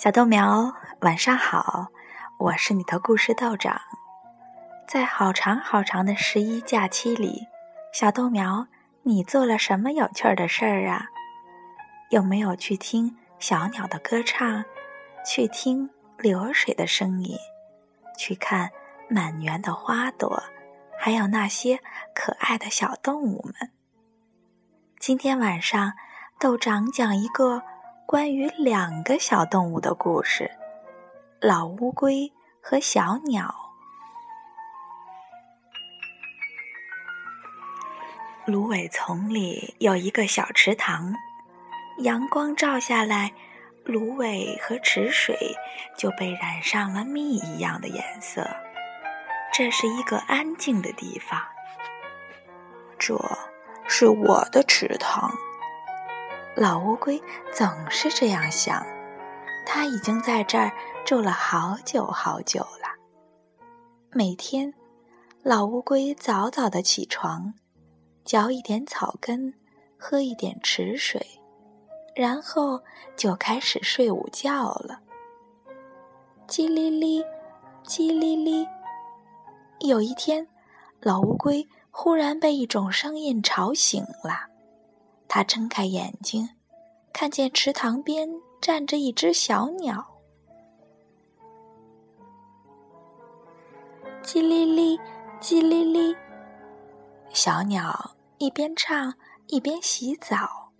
小豆苗，晚上好，我是你的故事道长。在好长好长的十一假期里，小豆苗，你做了什么有趣儿的事儿啊？有没有去听小鸟的歌唱，去听流水的声音，去看满园的花朵，还有那些可爱的小动物们？今天晚上，豆长讲一个。关于两个小动物的故事：老乌龟和小鸟。芦苇丛里有一个小池塘，阳光照下来，芦苇和池水就被染上了蜜一样的颜色。这是一个安静的地方。这是我的池塘。老乌龟总是这样想，它已经在这儿住了好久好久了。每天，老乌龟早早的起床，嚼一点草根，喝一点池水，然后就开始睡午觉了。叽哩哩，叽哩哩。有一天，老乌龟忽然被一种声音吵醒了。他睁开眼睛，看见池塘边站着一只小鸟。叽哩哩，叽哩哩，小鸟一边唱一边洗澡。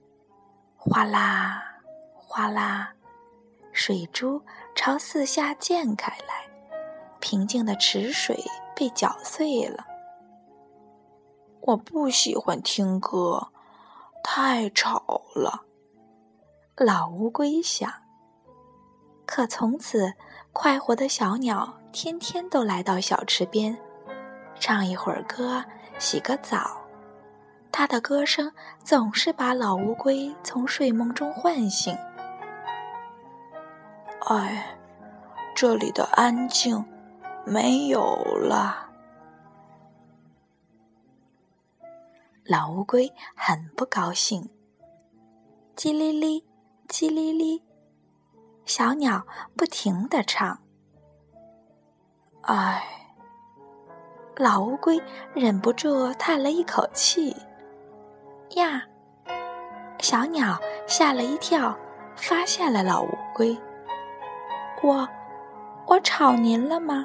哗啦，哗啦，水珠朝四下溅开来，平静的池水被搅碎了。我不喜欢听歌。太吵了，老乌龟想。可从此，快活的小鸟天天都来到小池边，唱一会儿歌，洗个澡。它的歌声总是把老乌龟从睡梦中唤醒。哎，这里的安静没有了。老乌龟很不高兴。叽哩哩，叽哩哩，小鸟不停地唱。唉，老乌龟忍不住叹了一口气。呀，小鸟吓了一跳，发现了老乌龟。我，我吵您了吗？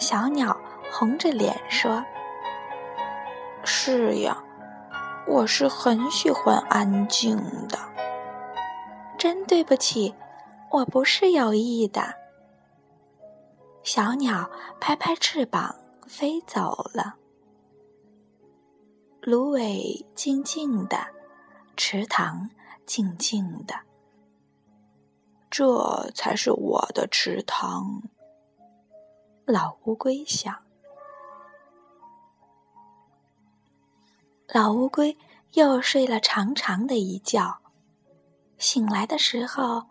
小鸟红着脸说。是呀，我是很喜欢安静的。真对不起，我不是有意的。小鸟拍拍翅膀飞走了。芦苇静静的，池塘静静的。这才是我的池塘。老乌龟想。老乌龟又睡了长长的一觉，醒来的时候，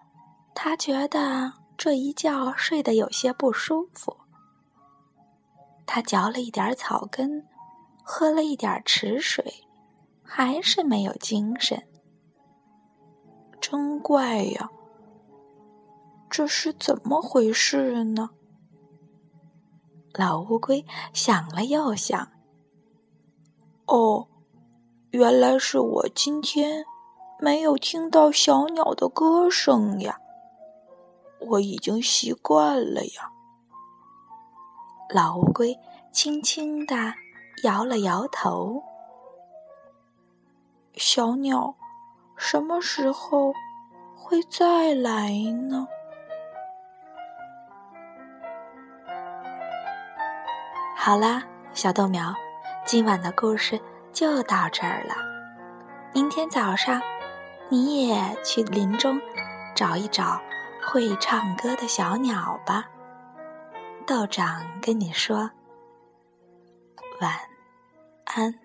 他觉得这一觉睡得有些不舒服。他嚼了一点草根，喝了一点池水，还是没有精神。真怪呀！这是怎么回事呢？老乌龟想了又想，哦。原来是我今天没有听到小鸟的歌声呀，我已经习惯了呀。老乌龟轻轻地摇了摇头。小鸟什么时候会再来呢？好啦，小豆苗，今晚的故事。就到这儿了。明天早上，你也去林中找一找会唱歌的小鸟吧。道长跟你说晚安。